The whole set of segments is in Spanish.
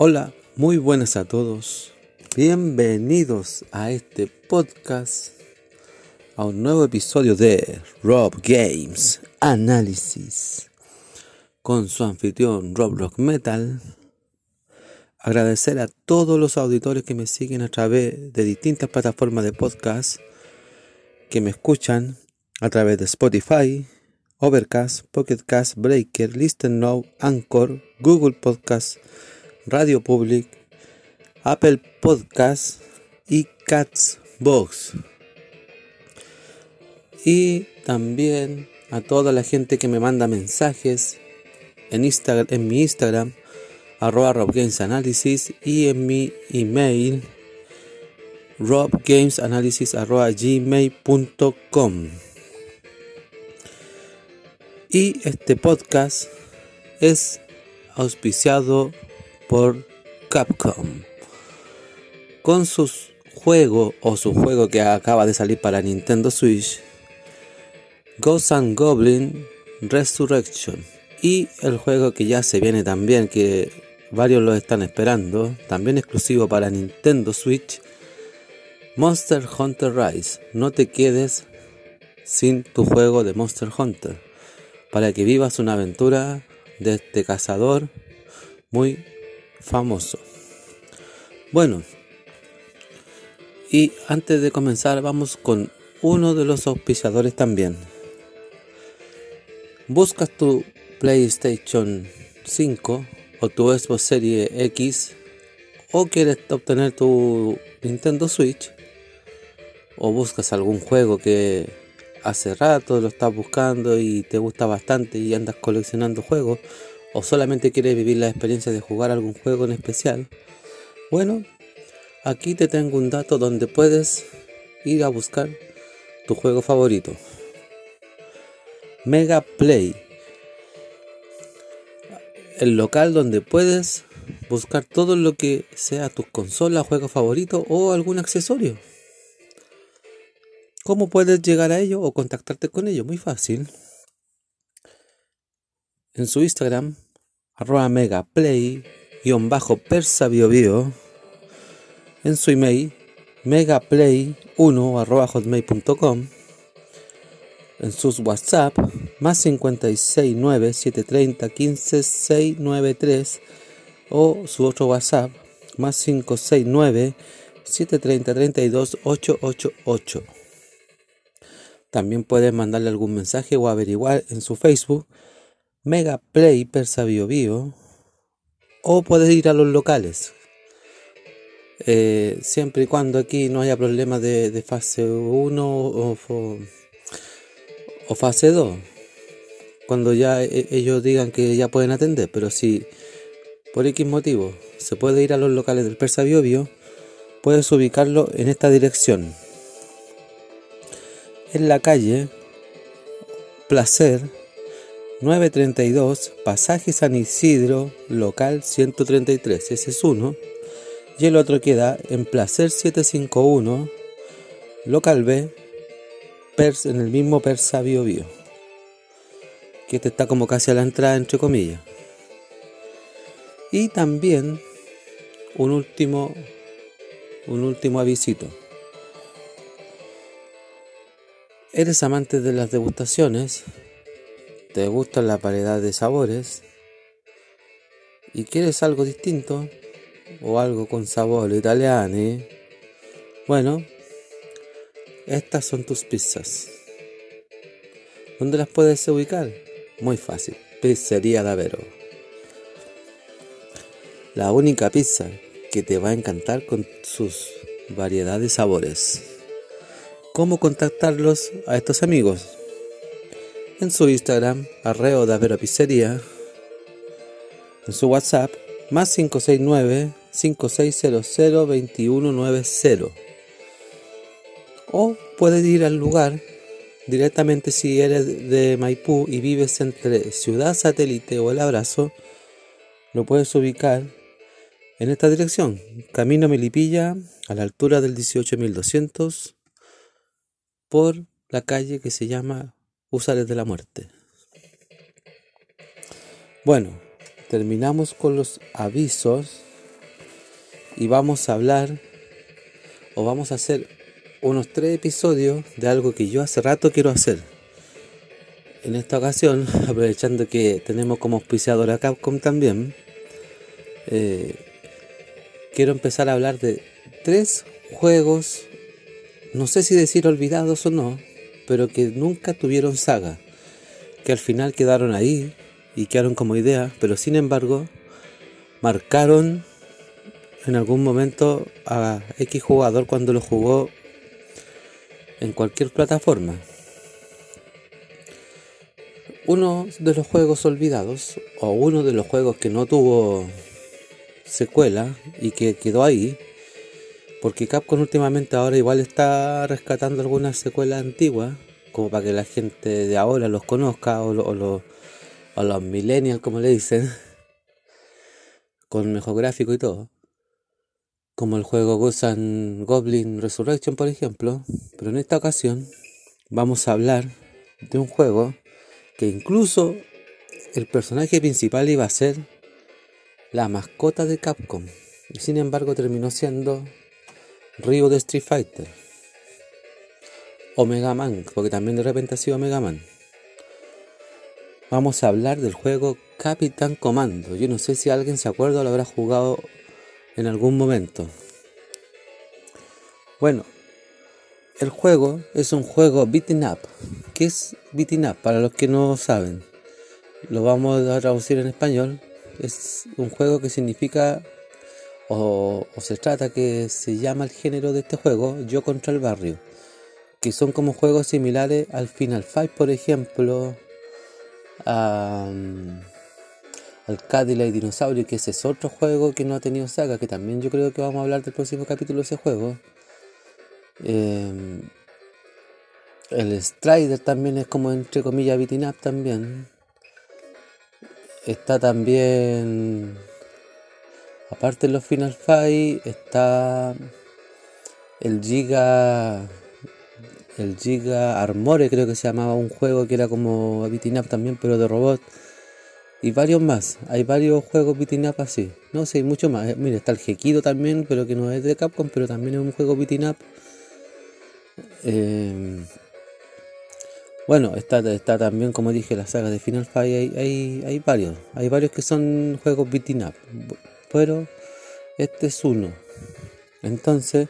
Hola, muy buenas a todos. Bienvenidos a este podcast, a un nuevo episodio de Rob Games Análisis con su anfitrión Rob Rock Metal. Agradecer a todos los auditores que me siguen a través de distintas plataformas de podcast, que me escuchan a través de Spotify, Overcast, Pocketcast, Breaker, Listen Now, Anchor, Google Podcast, Radio Public, Apple Podcast y Catsbox. Y también a toda la gente que me manda mensajes en, en mi Instagram, arroba robgamesanalysis y en mi email robgamesanalysis arroba gmail.com. Y este podcast es auspiciado por Capcom. Con su juego o su juego que acaba de salir para Nintendo Switch Ghost and Goblin Resurrection. Y el juego que ya se viene también que varios lo están esperando también exclusivo para Nintendo Switch Monster Hunter Rise. No te quedes sin tu juego de Monster Hunter para que vivas una aventura de este cazador muy famoso. Bueno, y antes de comenzar vamos con uno de los auspiciadores también. Buscas tu PlayStation 5 o tu Xbox Series X o quieres obtener tu Nintendo Switch o buscas algún juego que hace rato lo estás buscando y te gusta bastante y andas coleccionando juegos o solamente quieres vivir la experiencia de jugar algún juego en especial, bueno, aquí te tengo un dato donde puedes ir a buscar tu juego favorito. Mega Play. El local donde puedes buscar todo lo que sea tu consola, juego favorito o algún accesorio. ¿Cómo puedes llegar a ello o contactarte con ello? Muy fácil en su Instagram, arroba megaplay, guion bajo persa bio, en su email, megaplay1 arroba hotmail.com, en sus WhatsApp, más 569 730 15 693, o su otro WhatsApp, más 569 730 32 888. También puedes mandarle algún mensaje o averiguar en su Facebook Mega Play Persa Bio Bio o puedes ir a los locales. Eh, siempre y cuando aquí no haya problemas de, fase 1 o, fase 2. Cuando ya e, ellos digan que ya pueden atender. Pero si por X motivo se puede ir a los locales del Persa Bio Bio, puedes ubicarlo en esta dirección. En la calle Placer 932, Pasaje San Isidro, local 133, ese es uno. Y el otro queda en Placer 751, local B, Pers, en el mismo Persa Bio Bio. Que este está como casi a la entrada, entre comillas. Y también un último, un último avisito. ¿Eres amante de las degustaciones? Te gusta la variedad de sabores y quieres algo distinto o algo con sabor italiano, bueno, estas son tus pizzas. ¿Dónde las puedes ubicar? Muy fácil, Pizzería Davero. La única pizza que te va a encantar con sus variedades de sabores. ¿Cómo contactarlos a estos amigos? En su Instagram, arreo Avero Pizzería, en su WhatsApp, más 569 5600 2190. O puedes ir al lugar directamente si eres de Maipú y vives entre Ciudad Satélite o El Abrazo, lo puedes ubicar en esta dirección, Camino Melipilla, a la altura del 18200, por la calle que se llama Usares de la Muerte. Bueno, terminamos con los avisos y vamos a hablar o vamos a hacer unos tres episodios de algo que yo hace rato quiero hacer. En esta ocasión, aprovechando que tenemos como auspiciador a Capcom también, eh, quiero empezar a hablar de tres juegos, no sé si decir olvidados o no, pero que nunca tuvieron saga, que al final quedaron ahí y quedaron como idea, pero sin embargo marcaron en algún momento a X jugador cuando lo jugó en cualquier plataforma. Uno de los juegos olvidados, o uno de los juegos que no tuvo secuela y que quedó ahí, porque Capcom últimamente ahora igual está rescatando algunas secuelas antiguas, como para que la gente de ahora los conozca, o, o los millennials como le dicen, con mejor gráfico y todo. Como el juego Ghost Goblin Resurrection, por ejemplo, pero en esta ocasión vamos a hablar de un juego que incluso el personaje principal iba a ser la mascota de Capcom, y sin embargo terminó siendo Ryo de Street Fighter, o Mega Man, porque también de repente ha sido Mega Man. Vamos a hablar del juego Capitán Comando. Yo no sé si alguien se acuerda o lo habrá jugado en algún momento. Bueno, el juego es un juego beating up. ¿Qué es beating up? Para los que no saben, lo vamos a traducir en español. Es un juego que significa o, se trata que se llama el género de este juego Yo contra el barrio, que son como juegos similares al Final Fight, por ejemplo, al Cadillac Dinosaurio, que ese es otro juego que no ha tenido saga, que también yo creo que vamos a hablar del próximo capítulo de ese juego. Em, el Strider también es como entre comillas beating up también. Está también, aparte de los Final Fight, está el Giga el Giga Armore creo que se llamaba un juego que era como beating up también pero de robot y varios más. Hay varios juegos beating up así. No sé, hay mucho más. Eh, mira, está el Gekido también, pero que no es de Capcom, pero también es un juego beating up. Eh, bueno, está, está también, como dije, la saga de Final Fight. Hay, hay, hay varios. Hay varios que son juegos beating up. Pero este es uno. Entonces,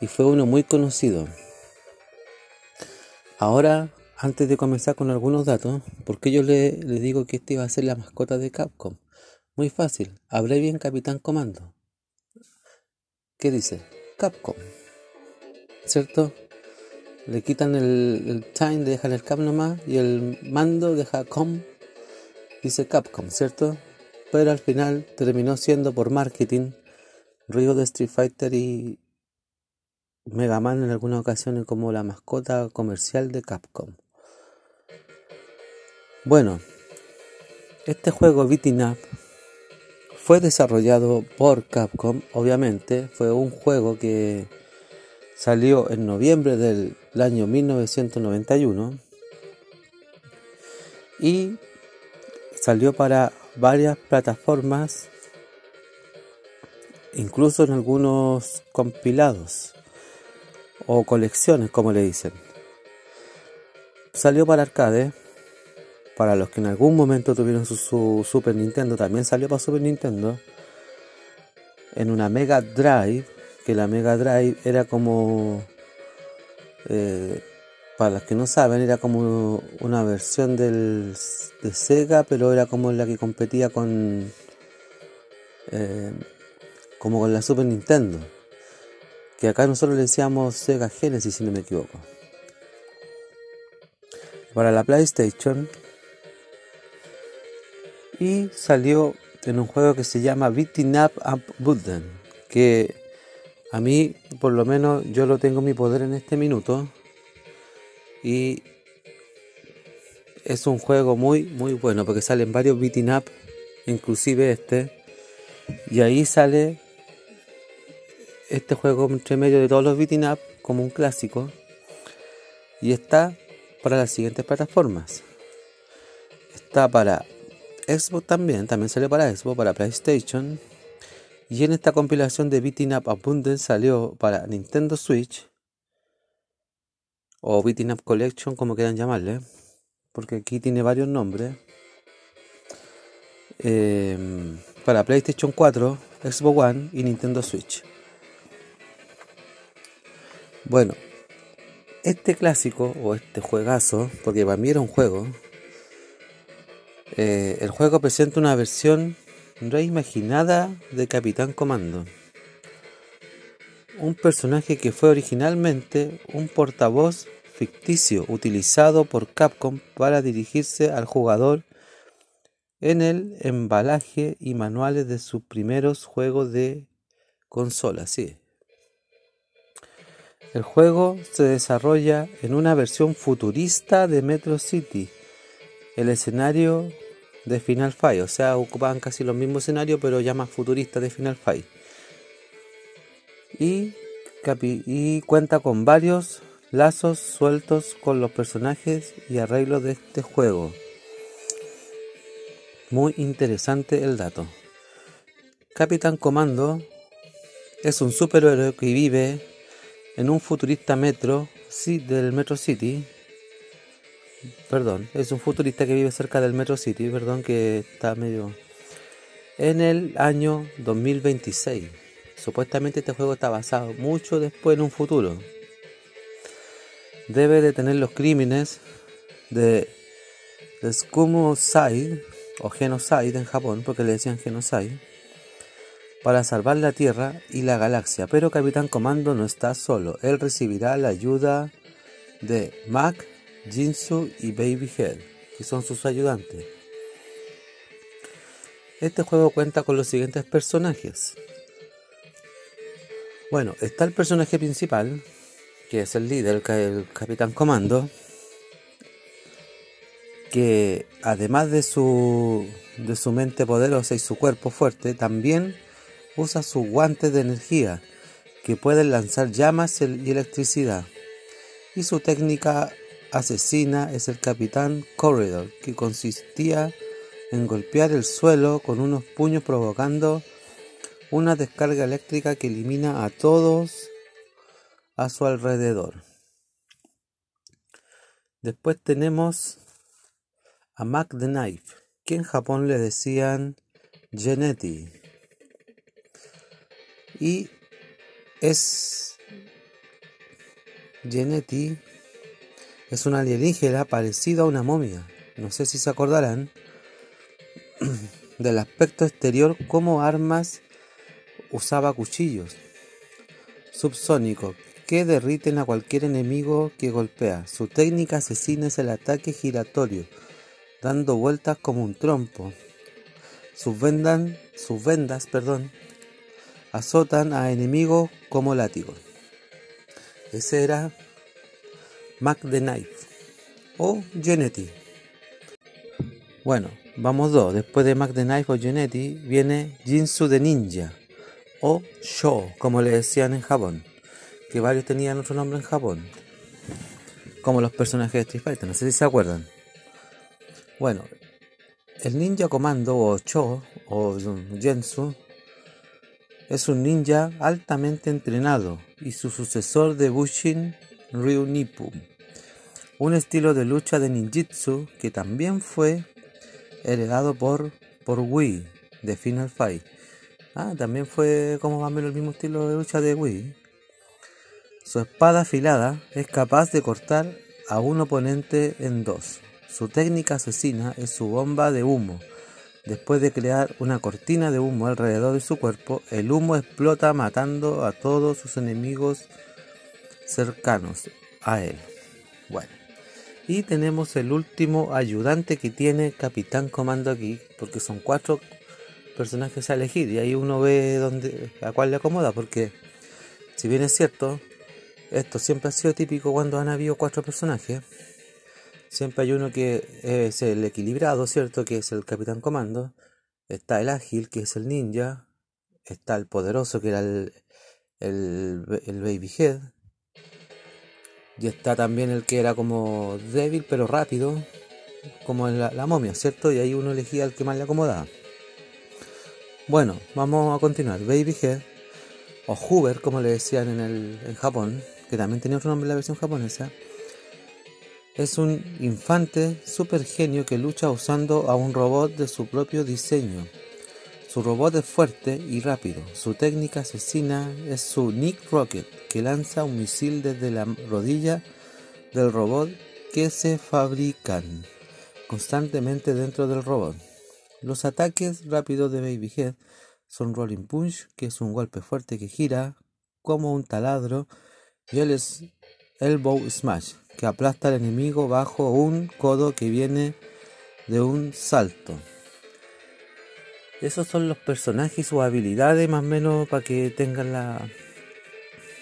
y fue uno muy conocido. Ahora antes de comenzar con algunos datos, ¿por qué yo le, digo que este iba a ser la mascota de Capcom? Muy fácil, bien Capitán Comando. ¿Qué dice? Capcom. ¿Cierto? Le quitan el, el time, dejan el cap nomás y el mando deja com. Dice Capcom, ¿cierto? Pero al final terminó siendo por marketing Río de Street Fighter y Mega Man en algunas ocasiones como la mascota comercial de Capcom. Bueno, este juego Beating Up fue desarrollado por Capcom, obviamente, fue un juego que salió en noviembre del año 1991 y salió para varias plataformas, incluso en algunos compilados o colecciones, como le dicen. Salió para arcade para los que en algún momento tuvieron su, Super Nintendo, también salió para Super Nintendo. En una Mega Drive, que la Mega Drive era como, eh, para los que no saben, era como una versión del, de Sega, pero era como la que competía con, eh, como con la Super Nintendo. Que acá nosotros le decíamos Sega Genesis, si no me equivoco. para la PlayStation y salió en un juego que se llama Beating Up Up Budden, que a mí, por lo menos, yo lo tengo en mi poder en este minuto y es un juego muy, muy bueno porque salen varios beating up, inclusive este, y ahí sale este juego entre medio de todos los beating up como un clásico y está para las siguientes plataformas. Está para Xbox también, también sale para Xbox, para PlayStation. Y en esta compilación de Beating Up Abundance salió para Nintendo Switch o Beating Up Collection, como quieran llamarle, porque aquí tiene varios nombres. Em, para PlayStation 4, Xbox One y Nintendo Switch. Bueno, este clásico o este juegazo, porque para mí era un juego, eh, el juego presenta una versión reimaginada de Capitán Comando. Un personaje que fue originalmente un portavoz ficticio utilizado por Capcom para dirigirse al jugador en el embalaje y manuales de sus primeros juegos de consola. Sí. El juego se desarrolla en una versión futurista de Metro City. El escenario de Final Fight, o sea, ocupaban casi los mismos escenarios, pero ya más futuristas de Final Fight. Y, cuenta con varios lazos sueltos con los personajes y arreglos de este juego. Muy interesante el dato. Capitán Comando es un superhéroe que vive en un futurista metro del Metro City perdón, es un futurista que vive cerca del Metro City, perdón, que está medio... En el año 2026. Supuestamente este juego está basado mucho después en un futuro. Debe detener los crímenes de, de o Genocide en Japón, porque le decían Genocide, para salvar la Tierra y la galaxia. Pero Capitán Comando no está solo. Él recibirá la ayuda de Mac Jinsu y Baby Head, que son sus ayudantes. Este juego cuenta con los siguientes personajes. Bueno, está el personaje principal, que es el líder, el Capitán Comando, que además de su, de su mente poderosa y su cuerpo fuerte, también usa sus guantes de energía, que pueden lanzar llamas y electricidad. Y su técnica asesina es el capitán Corridor, que consistía en golpear el suelo con unos puños provocando una descarga eléctrica que elimina a todos a su alrededor. Después tenemos a Mac the Knife, que en Japón le decían Genetti. Y es Genetti es una alienígena parecida a una momia. No sé si se acordarán del aspecto exterior como armas usaba cuchillos subsónicos que derriten a cualquier enemigo que golpea. Su técnica asesina es el ataque giratorio, dando vueltas como un trompo. Sus, sus vendas perdón, azotan a enemigos como látigos. Ese era Mac the Knife o Genetti. Bueno, vamos dos. Después de Mac the Knife o Genetti viene Jinsu de Ninja o Sho, como le decían en Japón. Que varios tenían otro nombre en Japón. Como los personajes de Street Fighter, no sé si se acuerdan. Bueno, el ninja comando o Cho o Jinsu es un ninja altamente entrenado y su sucesor de Bushin Ryu Nippon un estilo de lucha de ninjitsu que también fue heredado por, por Wii de Final Fight. Ah, también fue como más o menos el mismo estilo de lucha de Wii. Su espada afilada es capaz de cortar a un oponente en dos. Su técnica asesina es su bomba de humo. Después de crear una cortina de humo alrededor de su cuerpo, el humo explota matando a todos sus enemigos cercanos a él. Bueno, Y tenemos el último ayudante que tiene Capitán Comando aquí, porque son cuatro personajes a elegir y ahí uno ve dónde, a cuál le acomoda, porque si bien es cierto, esto siempre ha sido típico cuando han habido cuatro personajes, siempre hay uno que es el equilibrado, ¿cierto? Que es el Capitán Comando, está el ágil, que es el ninja, está el poderoso, que era el, el, el Baby Head, y está también el que era como débil pero rápido, como la, la momia, ¿cierto? Y ahí uno elegía el que más le acomodaba. Bueno, vamos a continuar. Baby Head, o Hoover, como le decían en, el, en Japón, que también tenía otro nombre en la versión japonesa, es un infante super genio que lucha usando a un robot de su propio diseño. Su robot es fuerte y rápido. Su técnica asesina es su Nick Rocket, que lanza un misil desde la rodilla del robot que se fabrican constantemente dentro del robot. Los ataques rápidos de Baby Head son Rolling Punch, que es un golpe fuerte que gira como un taladro, y el Elbow Smash, que aplasta al enemigo bajo un codo que viene de un salto. Esos son los personajes y sus habilidades más o menos para que tengan la,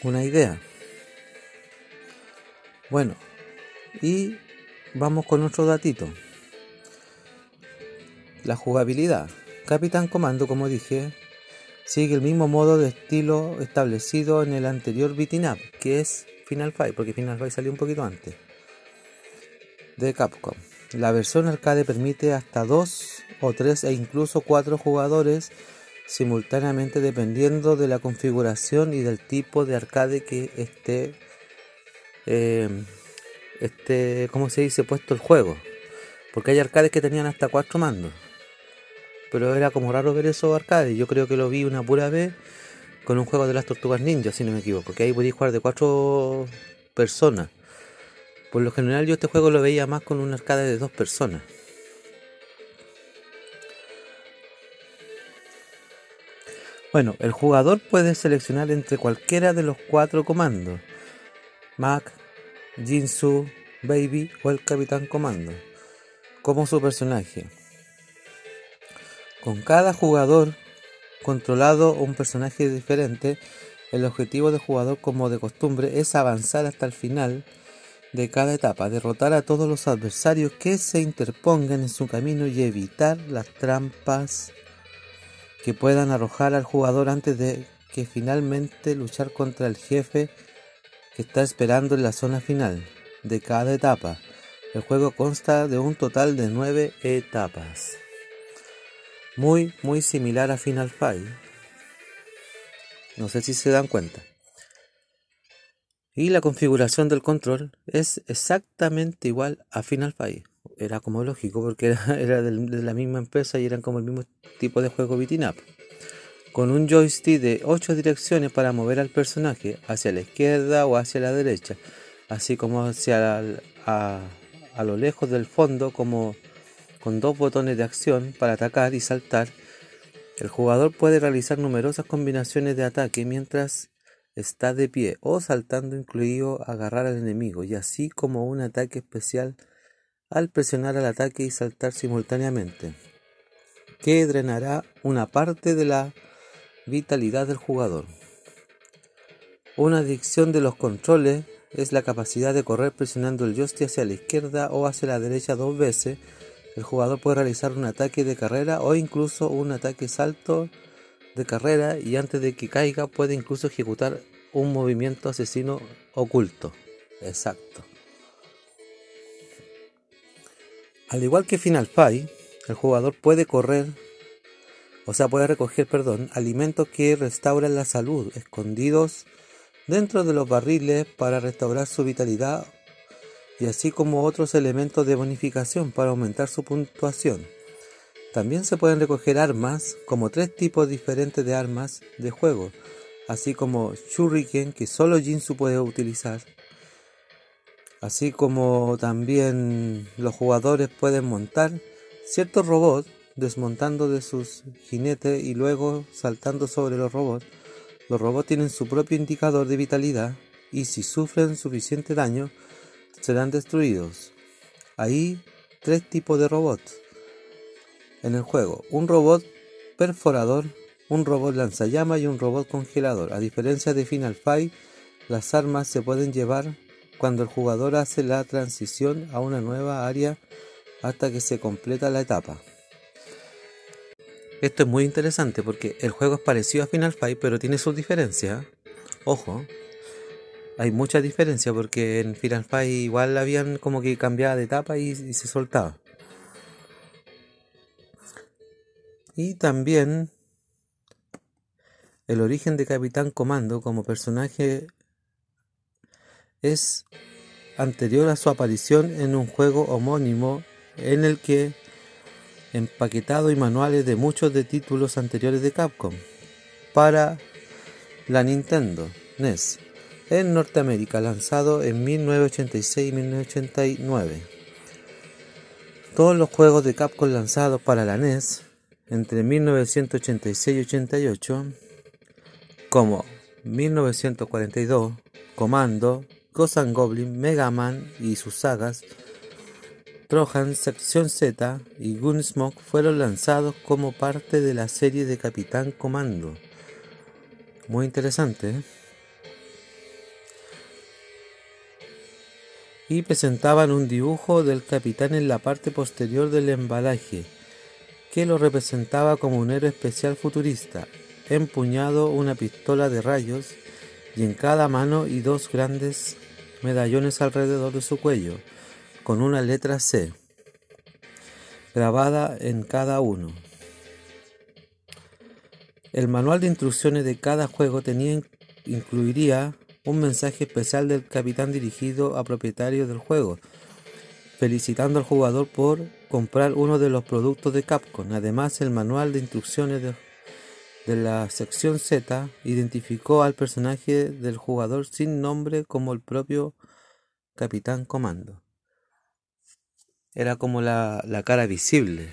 una idea. Bueno, y vamos con otro datito. La jugabilidad. Capitán Comando, como dije, sigue el mismo modo de estilo establecido en el anterior beating up, que es Final Fight, porque Final Fight salió un poquito antes de Capcom. La versión arcade permite hasta dos o tres e incluso cuatro jugadores simultáneamente dependiendo de la configuración y del tipo de arcade que esté, eh, ¿cómo se dice?, puesto el juego. Porque hay arcades que tenían hasta cuatro mandos. Pero era como raro ver esos arcades. Yo creo que lo vi una pura vez con un juego de las tortugas ninja, si no me equivoco. Que ahí podías jugar de cuatro personas. Por lo general yo este juego lo veía más con un arcade de dos personas. Bueno, el jugador puede seleccionar entre cualquiera de los cuatro comandos. Mac, Jinsu, Baby o el Capitán Comando. Como su personaje. Con cada jugador controlado un personaje diferente, el objetivo del jugador como de costumbre es avanzar hasta el final de cada etapa, derrotar a todos los adversarios que se interpongan en su camino y evitar las trampas que puedan arrojar al jugador antes de que finalmente luchar contra el jefe que está esperando en la zona final de cada etapa. El juego consta de un total de nueve etapas. Muy, muy similar a Final Fight. No sé si se dan cuenta. Y la configuración del control es exactamente igual a Final Fight. Era como lógico porque era, de la misma empresa y eran como el mismo tipo de juego beating up. Con un joystick de 8 direcciones para mover al personaje hacia la izquierda o hacia la derecha, así como hacia a, a lo lejos del fondo como con dos botones de acción para atacar y saltar. El jugador puede realizar numerosas combinaciones de ataque mientras está de pie o saltando incluido agarrar al enemigo y así como un ataque especial al presionar al ataque y saltar simultáneamente, que drenará una parte de la vitalidad del jugador. Una adicción de los controles es la capacidad de correr presionando el joystick hacia la izquierda o hacia la derecha dos veces. El jugador puede realizar un ataque de carrera o incluso un ataque salto de carrera y antes de que caiga puede incluso ejecutar un movimiento asesino oculto. Exacto. Al igual que Final Fight, el jugador puede correr, o sea, puede recoger, perdón, alimentos que restauran la salud, escondidos dentro de los barriles para restaurar su vitalidad y así como otros elementos de bonificación para aumentar su puntuación. También se pueden recoger armas, como tres tipos diferentes de armas de juego, así como Shuriken, que solo Jinsu puede utilizar. Así como también los jugadores pueden montar ciertos robots desmontando de sus jinetes y luego saltando sobre los robots. Los robots tienen su propio indicador de vitalidad y si sufren suficiente daño serán destruidos. hay tres tipos de robots en el juego. Un robot perforador, un robot lanzallamas y un robot congelador. A diferencia de Final Fight, las armas se pueden llevar cuando el jugador hace la transición a una nueva área hasta que se completa la etapa. Esto es muy interesante porque el juego es parecido a Final Fight, pero tiene sus diferencias. Ojo, hay mucha diferencia porque en Final Fight igual habían como que cambiaba de etapa y, y se soltaba. Y también el origen de Capitán Comando como personaje es anterior a su aparición en un juego homónimo en el que empaquetado y manuales de muchos de títulos anteriores de Capcom para la Nintendo NES en Norteamérica, lanzado en 1986 y 1989. Todos los juegos de Capcom lanzados para la NES entre 1986 y 88, como 1942, Comando, Ghost Goblin, Mega Man y sus sagas, Trojan, Sección Z y Gunsmoke fueron lanzados como parte de la serie de Capitán Comando. Muy interesante. ¿eh? Y presentaban un dibujo del capitán en la parte posterior del embalaje, que lo representaba como un héroe especial futurista, empuñado una pistola de rayos y en cada mano y dos grandes medallones alrededor de su cuello con una letra C grabada en cada uno. El manual de instrucciones de cada juego tenía, incluiría un mensaje especial del capitán dirigido a propietarios del juego, felicitando al jugador por comprar uno de los productos de Capcom. Además, el manual de instrucciones de, la sección Z identificó al personaje del jugador sin nombre como el propio Capitán Comando era como la, cara visible.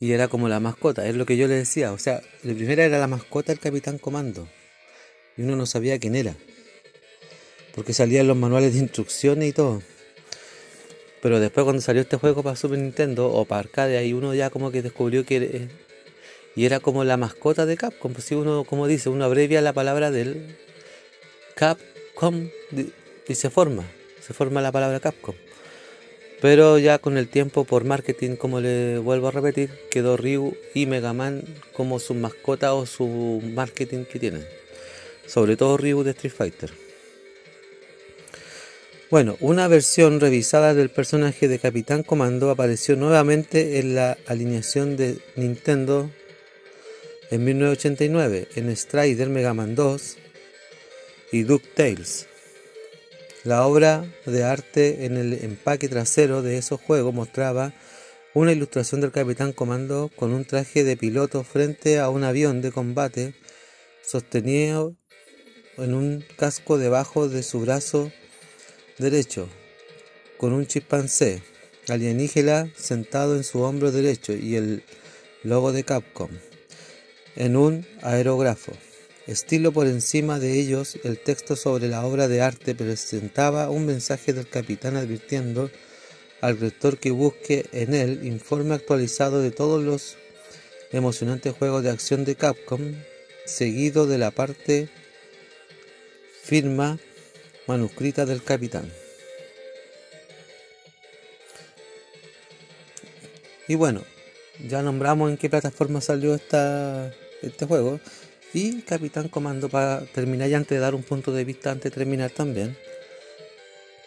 Y era como la mascota, es lo que yo le decía. O sea, la primera era la mascota del Capitán Comando. Y uno no sabía quién era. Porque salían los manuales de instrucciones y todo. Pero después cuando salió este juego para Super Nintendo o para arcade, ahí uno ya como que descubrió que... Era, y era como la mascota de Capcom. Pues si uno, como dice, uno abrevia la palabra del Capcom y se forma. Se forma la palabra Capcom. Pero ya con el tiempo, por marketing, como le vuelvo a repetir, quedó Ryu y Mega Man como su mascota o su marketing que tienen. Sobre todo Ryu de Street Fighter. Bueno, una versión revisada del personaje de Capitán Comando apareció nuevamente en la alineación de Nintendo en 1989 en Strider Mega Man 2 y DuckTales. La obra de arte en el empaque trasero de esos juegos mostraba una ilustración del Capitán Comando con un traje de piloto frente a un avión de combate sostenido en un casco debajo de su brazo derecho, con un chimpancé alienígena sentado en su hombro derecho y el logo de Capcom en un aerógrafo. Estilo por encima de ellos, el texto sobre la obra de arte presentaba un mensaje del capitán advirtiendo al lector que busque en él informe actualizado de todos los emocionantes juegos de acción de Capcom, seguido de la parte firma manuscrita del capitán. Y bueno, ya nombramos en qué plataforma salió esta, este juego. Y Capitán Comando, para terminar y antes de dar un punto de vista, antes de terminar también,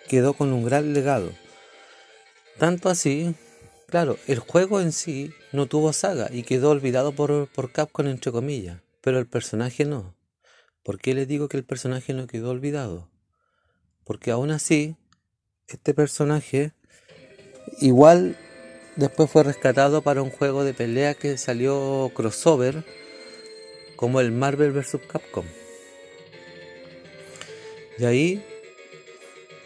quedó con un gran legado. Tanto así, claro, el juego en sí no tuvo saga y quedó olvidado por, por Capcom entre comillas, pero el personaje no. ¿Por qué les digo que el personaje no quedó olvidado? Porque aún así, este personaje igual después fue rescatado para un juego de pelea que salió crossover como el Marvel vs. Capcom. Y ahí,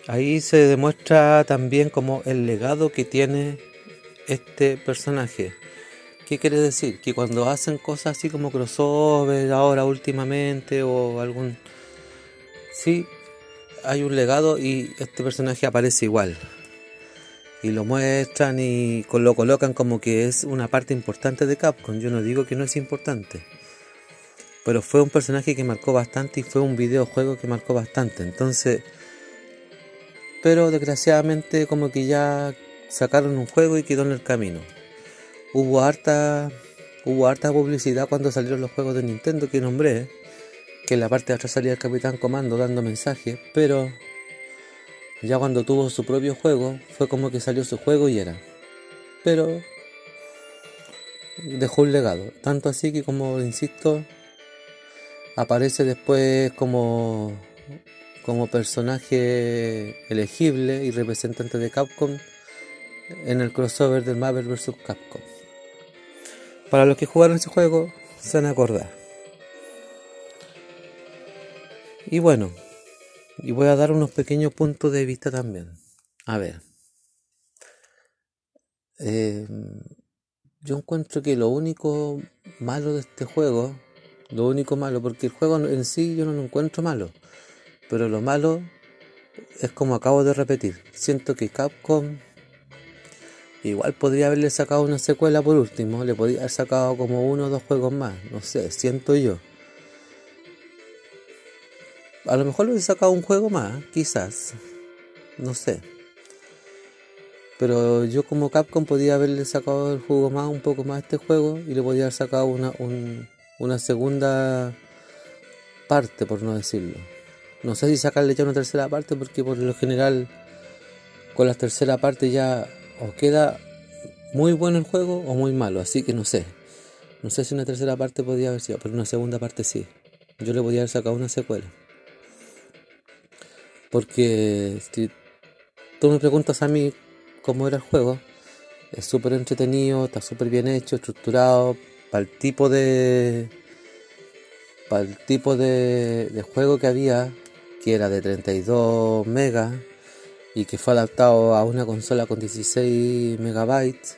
ahí se demuestra también como el legado que tiene este personaje. ¿Qué quiere decir? Que cuando hacen cosas así como crossover ahora últimamente o algún... Sí, hay un legado y este personaje aparece igual. y lo muestran y lo colocan como que es una parte importante de Capcom. Yo no digo que no es importante. Pero fue un personaje que marcó bastante y fue un videojuego que marcó bastante. Entonces, pero desgraciadamente como que ya sacaron un juego y quedó en el camino. Hubo harta, hubo harta publicidad cuando salieron los juegos de Nintendo que nombré, que en la parte de atrás salía el Capitán Comando dando mensajes, pero ya cuando tuvo su propio juego fue como que salió su juego y era. Pero dejó un legado, tanto así que como insisto, aparece después como como personaje elegible y representante de Capcom en el crossover del Marvel vs. Capcom. Para los que jugaron ese juego, se van a acordar. Y bueno, y voy a dar unos pequeños puntos de vista también. A ver. Eh, yo encuentro que lo único malo de este juego, lo único malo, porque el juego en sí yo no lo encuentro malo pero lo malo es como acabo de repetir. Siento que Capcom igual podría haberle sacado una secuela por último. Le podría haber sacado como uno o dos juegos más. No sé, siento yo. A lo mejor le hubiese sacado un juego más, quizás. No sé. Pero yo como Capcom podía haberle sacado el juego más, un poco más a este juego y le podía haber sacado una, una segunda parte, por no decirlo. No sé si sacarle ya una tercera parte porque por lo general con la tercera parte ya o queda muy bueno el juego o muy malo, así que no sé. No sé si una tercera parte podría haber sido, pero una segunda parte sí. Yo le podía haber sacado una secuela. Porque si tú me preguntas a mí cómo era el juego, es súper entretenido, está súper bien hecho, estructurado, para el tipo de. para el tipo de, de juego que había, que era de 32 megas y que fue adaptado a una consola con 16 megabytes,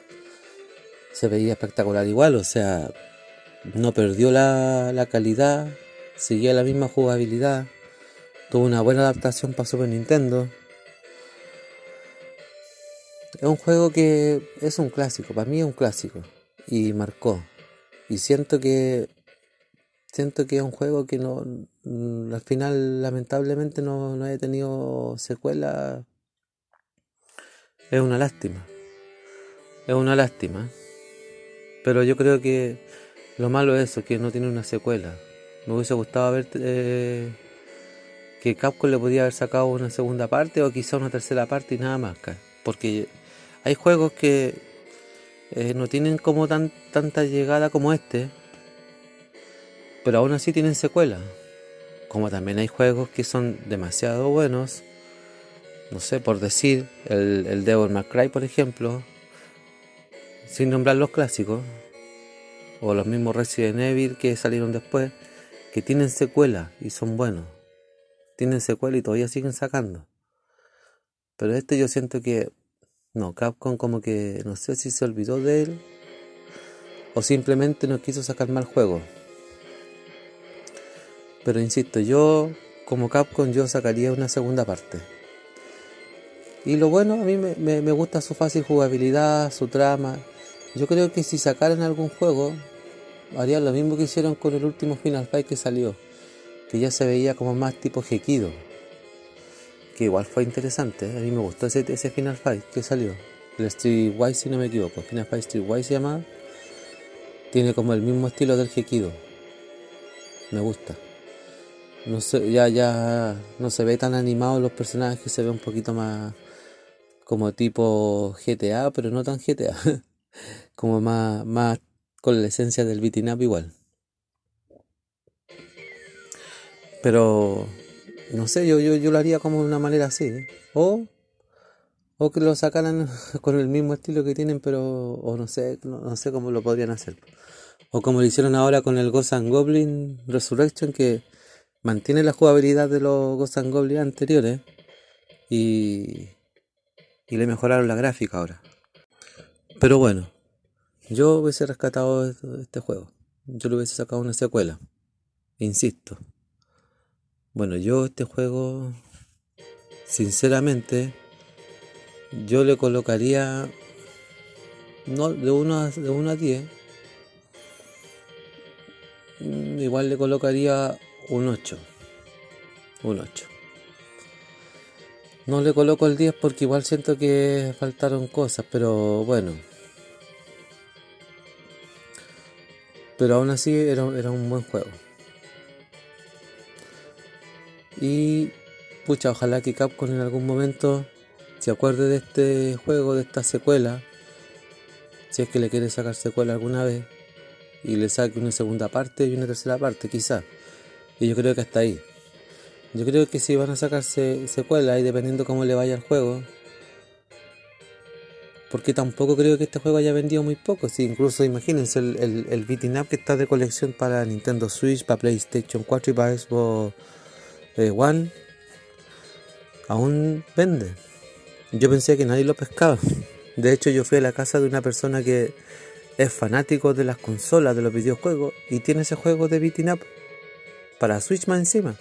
se veía espectacular igual, o sea, no perdió la, calidad, seguía la misma jugabilidad, tuvo una buena adaptación para Super Nintendo. Es un juego que es un clásico, para mí es un clásico y marcó. Y siento que siento que es un juego que no mm, al final lamentablemente no, no haya tenido secuela es una lástima es una lástima pero yo creo que lo malo es eso que no tiene una secuela me hubiese gustado ver eh, que Capcom le podía haber sacado una segunda parte o quizá una tercera parte y nada más porque hay juegos que eh, no tienen como tan, tanta llegada como este pero aún así tienen secuela. Como también hay juegos que son demasiado buenos. No sé, por decir, el, el Devil May Cry, por ejemplo. Sin nombrar los clásicos. O los mismos Resident Evil que salieron después. Que tienen secuela y son buenos. Tienen secuela y todavía siguen sacando. Pero este yo siento que. No, Capcom como que no sé si se olvidó de él. O simplemente no quiso sacar mal juego. Pero insisto, yo como Capcom yo sacaría una segunda parte. Y lo bueno, a mí me, gusta su fácil jugabilidad, su trama. Yo creo que si sacaran algún juego, harían lo mismo que hicieron con el último Final Fight que salió. Que ya se veía como más tipo Gekido. Que igual fue interesante. ¿eh? A mí me gustó ese, ese Final Fight que salió. El Streetwise, si no me equivoco. Final Fight Streetwise se llama. Tiene como el mismo estilo del Gekido. Me gusta no sé, ya, ya no se ve tan animado los personajes, se ve un poquito más como tipo GTA, pero no tan GTA, como más, más con la esencia del beating up igual. Pero no sé, yo, yo, yo lo haría como de una manera así, ¿eh? o, o que lo sacaran con el mismo estilo que tienen, pero o no sé, no, no sé cómo lo podrían hacer. O como lo hicieron ahora con el Ghost and Goblin Resurrection, que mantiene la jugabilidad de los Ghost and Goblins anteriores y, y le mejoraron la gráfica ahora. Pero bueno, yo hubiese rescatado este juego. Yo le hubiese sacado una secuela. Insisto. Bueno, yo este juego, sinceramente, yo le colocaría no de 1 a, de 1 a 10 mm, igual le colocaría un 8 un 8 no le coloco el 10 porque igual siento que faltaron cosas pero bueno pero aún así era, era un buen juego y pucha ojalá que Capcom en algún momento se acuerde de este juego de esta secuela si es que le quiere sacar secuela alguna vez y le saque una segunda parte y una tercera parte, quizás. Y yo creo que hasta ahí. Yo creo que si van a sacarse secuela y dependiendo cómo le vaya el juego, porque tampoco creo que este juego haya vendido muy poco. Si incluso imagínense el, el, beating up que está de colección para Nintendo Switch, para PlayStation 4 y para Xbox eh, One, aún vende. Yo pensé que nadie lo pescaba. De hecho, yo fui a la casa de una persona que es fanático de las consolas, de los videojuegos, y tiene ese juego de beating up para Switch más encima.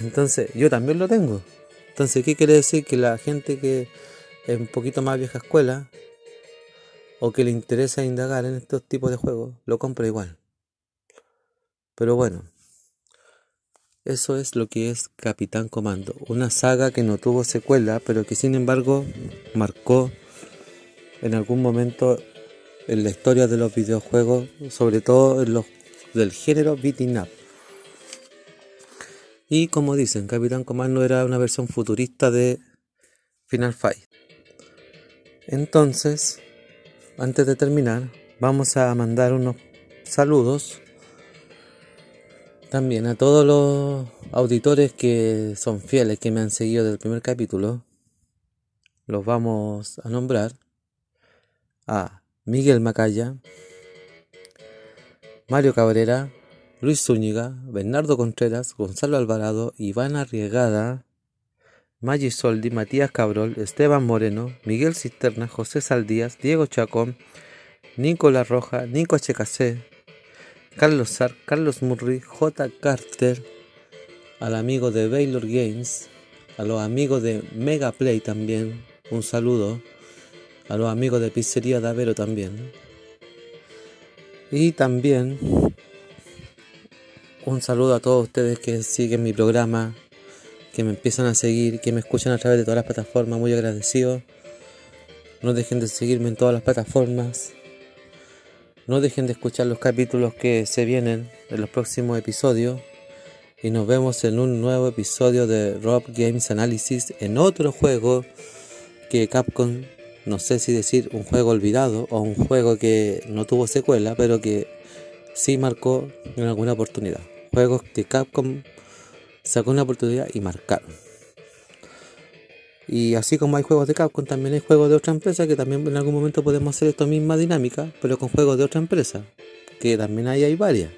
Entonces, yo también lo tengo. Entonces, ¿qué quiere decir? Que la gente que es un poquito más vieja escuela o que le interesa indagar en estos tipos de juegos, lo compra igual. Pero bueno, eso es lo que es Capitán Comando, una saga que no tuvo secuela, pero que sin embargo marcó en algún momento en la historia de los videojuegos, sobre todo en los del género beating up. Y como dicen, Capitán Comando era una versión futurista de Final Fight. Entonces, antes de terminar, vamos a mandar unos saludos también a todos los auditores que son fieles, que me han seguido desde el primer capítulo. Los vamos a nombrar a Miguel Macaya, Mario Cabrera, Luis Zúñiga, Bernardo Contreras, Gonzalo Alvarado, Iván Arriegada, Maggi Soldi, Matías Cabrol, Esteban Moreno, Miguel Cisterna, José Saldías, Diego Chacón, Nicolás Roja, Nico HKC, Carlos Sar, Carlos Murray, J. Carter, al amigo de Baylor Games, a los amigos de Mega Play también, un saludo a los amigos de Pizzería Davero también. Y también un saludo a todos ustedes que siguen mi programa, que me empiezan a seguir, que me escuchan a través de todas las plataformas, muy agradecido. No dejen de seguirme en todas las plataformas. No dejen de escuchar los capítulos que se vienen en los próximos episodios. Y nos vemos en un nuevo episodio de Rob Games Analysis en otro juego que Capcom no sé si decir un juego olvidado o un juego que no tuvo secuela, pero que sí marcó en alguna oportunidad. Juegos que Capcom sacó una oportunidad y marcaron. Y así como hay juegos de Capcom, también hay juegos de otra empresa que también en algún momento podemos hacer esta misma dinámica, pero con juegos de otra empresa. Que también ahí hay varias.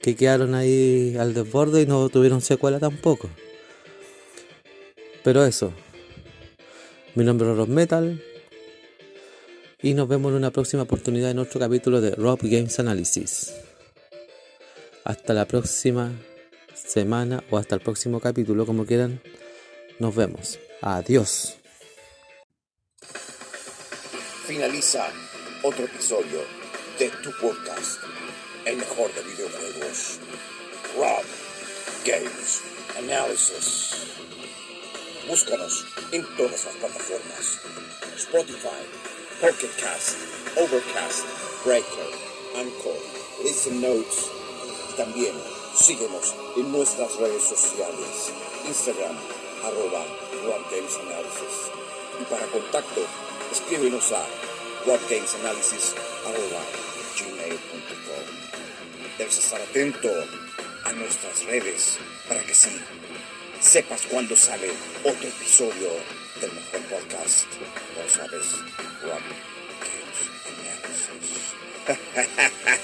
Que quedaron ahí al desborde y no tuvieron secuela tampoco. Pero eso. Mi nombre es Rob Metal y nos vemos en una próxima oportunidad en otro capítulo de Rob Games Analysis. Hasta la próxima semana o hasta el próximo capítulo, como quieran. Nos vemos. Adiós. Finaliza otro episodio de tu podcast, el mejor de videojuegos. Rob Games Analysis. Búscanos en todas las plataformas. Spotify, Pocket Cast, Overcast, Breaker, Anchor, Listen Notes. También síguenos en nuestras redes sociales, Instagram, arroba Analysis. Y para contacto, escríbenos a gmail.com Debes estar atento a nuestras redes para que sí sepas cuándo sale otro episodio del mejor podcast. No sabes, Rob Games Analysis.